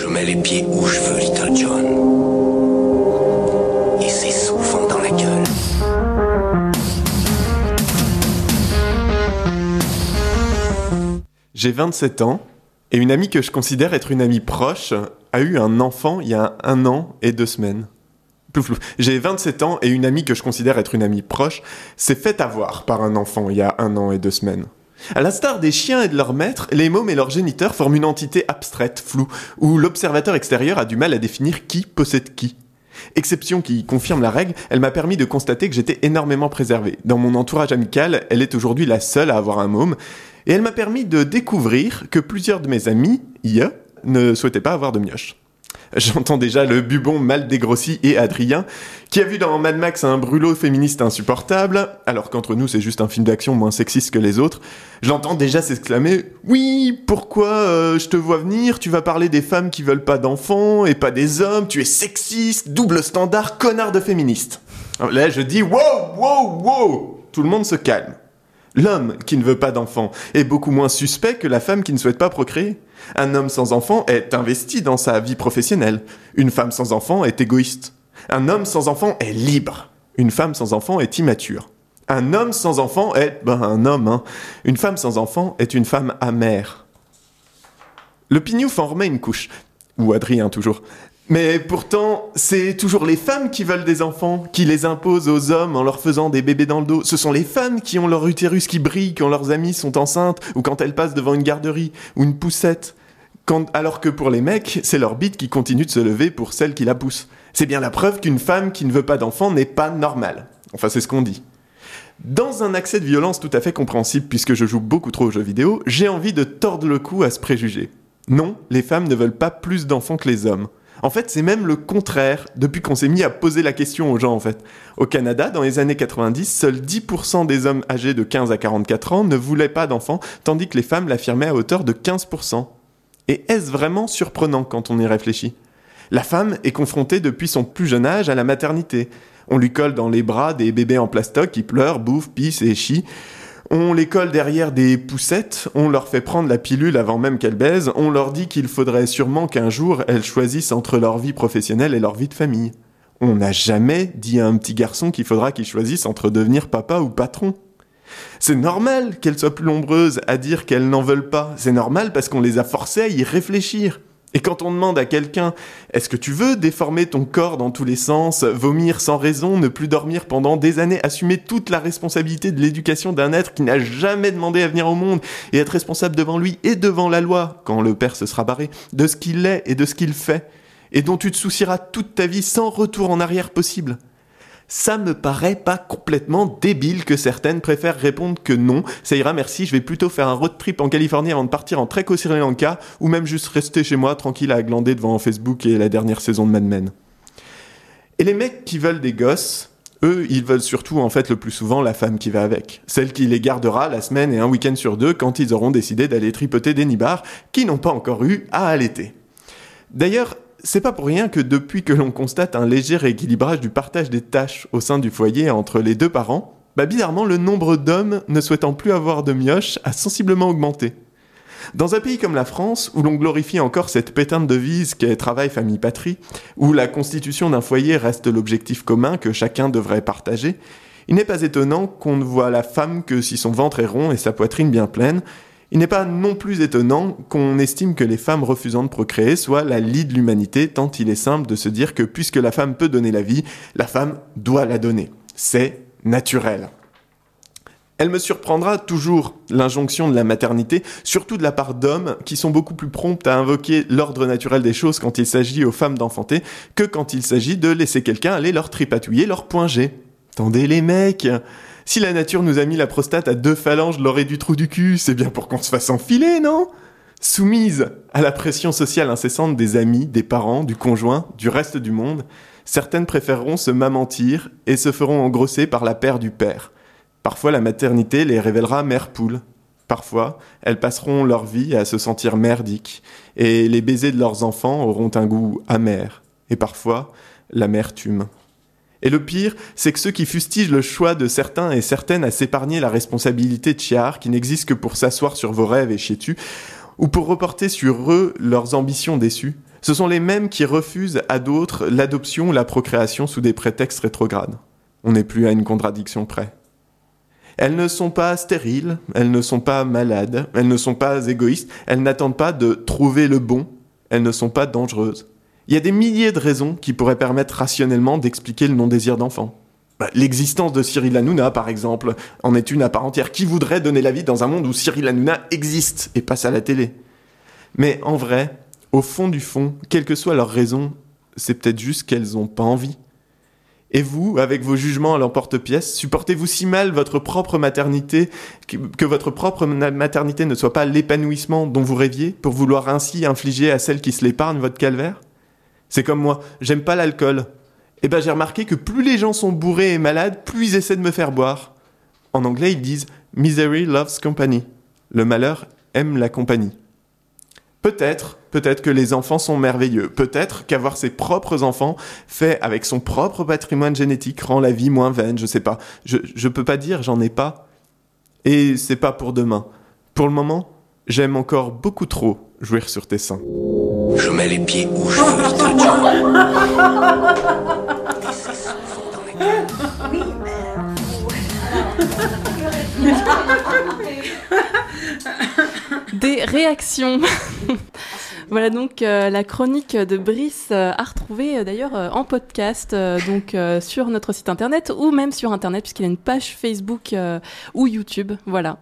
Je mets les pieds où je veux, Little John. Et c'est souvent dans la gueule. J'ai 27 ans et une amie que je considère être une amie proche a eu un enfant il y a un an et deux semaines. Plouf, plouf. J'ai 27 ans et une amie que je considère être une amie proche s'est fait avoir par un enfant il y a un an et deux semaines. À l'instar des chiens et de leurs maîtres, les mômes et leurs géniteurs forment une entité abstraite, floue, où l'observateur extérieur a du mal à définir qui possède qui. Exception qui confirme la règle, elle m'a permis de constater que j'étais énormément préservé. Dans mon entourage amical, elle est aujourd'hui la seule à avoir un môme, et elle m'a permis de découvrir que plusieurs de mes amis, IE, ne souhaitaient pas avoir de mioche. J'entends déjà le bubon mal dégrossi et Adrien, qui a vu dans Mad Max un brûlot féministe insupportable, alors qu'entre nous c'est juste un film d'action moins sexiste que les autres. J'entends déjà s'exclamer Oui, pourquoi euh, je te vois venir? Tu vas parler des femmes qui veulent pas d'enfants et pas des hommes, tu es sexiste, double standard, connard de féministe. Là je dis Wow, wow, wow Tout le monde se calme. L'homme qui ne veut pas d'enfant est beaucoup moins suspect que la femme qui ne souhaite pas procréer. Un homme sans enfant est investi dans sa vie professionnelle. Une femme sans enfant est égoïste. Un homme sans enfant est libre. Une femme sans enfant est immature. Un homme sans enfant est... Ben, un homme, hein. Une femme sans enfant est une femme amère. Le pignouf en une couche. Ou Adrien, toujours. Mais pourtant, c'est toujours les femmes qui veulent des enfants, qui les imposent aux hommes en leur faisant des bébés dans le dos. Ce sont les femmes qui ont leur utérus qui brille quand leurs amies sont enceintes ou quand elles passent devant une garderie ou une poussette. Alors que pour les mecs, c'est leur bite qui continue de se lever pour celle qui la pousse. C'est bien la preuve qu'une femme qui ne veut pas d'enfant n'est pas normale. Enfin, c'est ce qu'on dit. Dans un accès de violence tout à fait compréhensible puisque je joue beaucoup trop aux jeux vidéo, j'ai envie de tordre le cou à ce préjugé. Non, les femmes ne veulent pas plus d'enfants que les hommes. En fait, c'est même le contraire depuis qu'on s'est mis à poser la question aux gens en fait. Au Canada, dans les années 90, seuls 10% des hommes âgés de 15 à 44 ans ne voulaient pas d'enfants, tandis que les femmes l'affirmaient à hauteur de 15%. Et est-ce vraiment surprenant quand on y réfléchit? La femme est confrontée depuis son plus jeune âge à la maternité. On lui colle dans les bras des bébés en plastoc qui pleurent, bouffent, pissent et chient. On les colle derrière des poussettes, on leur fait prendre la pilule avant même qu'elles baisent, on leur dit qu'il faudrait sûrement qu'un jour elles choisissent entre leur vie professionnelle et leur vie de famille. On n'a jamais dit à un petit garçon qu'il faudra qu'il choisisse entre devenir papa ou patron. C'est normal qu'elles soient plus nombreuses à dire qu'elles n'en veulent pas. C'est normal parce qu'on les a forcées à y réfléchir. Et quand on demande à quelqu'un est-ce que tu veux déformer ton corps dans tous les sens, vomir sans raison, ne plus dormir pendant des années, assumer toute la responsabilité de l'éducation d'un être qui n'a jamais demandé à venir au monde et être responsable devant lui et devant la loi, quand le père se sera barré, de ce qu'il est et de ce qu'il fait, et dont tu te soucieras toute ta vie sans retour en arrière possible? Ça me paraît pas complètement débile que certaines préfèrent répondre que non, ça ira merci, je vais plutôt faire un road trip en Californie avant de partir en trek au Sri Lanka, ou même juste rester chez moi tranquille à glander devant Facebook et la dernière saison de Mad Men. Et les mecs qui veulent des gosses, eux, ils veulent surtout en fait le plus souvent la femme qui va avec, celle qui les gardera la semaine et un week-end sur deux quand ils auront décidé d'aller tripoter des nibards qui n'ont pas encore eu à allaiter. D'ailleurs, c'est pas pour rien que depuis que l'on constate un léger rééquilibrage du partage des tâches au sein du foyer entre les deux parents, bah bizarrement le nombre d'hommes ne souhaitant plus avoir de mioche a sensiblement augmenté. Dans un pays comme la France, où l'on glorifie encore cette pétain de devise qu'est travail, famille, patrie, où la constitution d'un foyer reste l'objectif commun que chacun devrait partager, il n'est pas étonnant qu'on ne voit la femme que si son ventre est rond et sa poitrine bien pleine, il n'est pas non plus étonnant qu'on estime que les femmes refusant de procréer soient la lie de l'humanité, tant il est simple de se dire que puisque la femme peut donner la vie, la femme doit la donner. C'est naturel. Elle me surprendra toujours l'injonction de la maternité, surtout de la part d'hommes qui sont beaucoup plus prompts à invoquer l'ordre naturel des choses quand il s'agit aux femmes d'enfanter que quand il s'agit de laisser quelqu'un aller leur tripatouiller leur point G. Attendez les mecs Si la nature nous a mis la prostate à deux phalanges l'oreille du trou du cul, c'est bien pour qu'on se fasse enfiler, non? Soumise à la pression sociale incessante des amis, des parents, du conjoint, du reste du monde, certaines préféreront se mamentir et se feront engrosser par la paire du père. Parfois la maternité les révélera mère poule. Parfois, elles passeront leur vie à se sentir merdiques, et les baisers de leurs enfants auront un goût amer, et parfois l'amertume. Et le pire, c'est que ceux qui fustigent le choix de certains et certaines à s'épargner la responsabilité de chiards qui n'existe que pour s'asseoir sur vos rêves et chier ou pour reporter sur eux leurs ambitions déçues, Ce sont les mêmes qui refusent à d'autres l'adoption ou la procréation sous des prétextes rétrogrades. On n'est plus à une contradiction près. Elles ne sont pas stériles, elles ne sont pas malades, elles ne sont pas égoïstes, elles n'attendent pas de trouver le bon, elles ne sont pas dangereuses. Il y a des milliers de raisons qui pourraient permettre rationnellement d'expliquer le non-désir d'enfant. Bah, L'existence de Cyril Hanouna, par exemple, en est une à part entière. Qui voudrait donner la vie dans un monde où Cyril Hanouna existe et passe à la télé Mais en vrai, au fond du fond, quelle que soit leur raison, c'est peut-être juste qu'elles n'ont pas envie. Et vous, avec vos jugements à l'emporte-pièce, supportez-vous si mal votre propre maternité que, que votre propre maternité ne soit pas l'épanouissement dont vous rêviez pour vouloir ainsi infliger à celle qui se l'épargne votre calvaire? C'est comme moi, j'aime pas l'alcool. Et ben j'ai remarqué que plus les gens sont bourrés et malades, plus ils essaient de me faire boire. En anglais, ils disent Misery loves company. Le malheur aime la compagnie. Peut-être, peut-être que les enfants sont merveilleux. Peut-être qu'avoir ses propres enfants fait avec son propre patrimoine génétique rend la vie moins vaine, je sais pas. Je, je peux pas dire, j'en ai pas. Et c'est pas pour demain. Pour le moment, j'aime encore beaucoup trop jouer sur tes seins. Je mets les pieds où je veux, Little John. Des réactions. voilà donc euh, la chronique de Brice euh, à retrouver euh, d'ailleurs euh, en podcast euh, donc euh, sur notre site internet ou même sur internet puisqu'il a une page Facebook euh, ou YouTube. Voilà.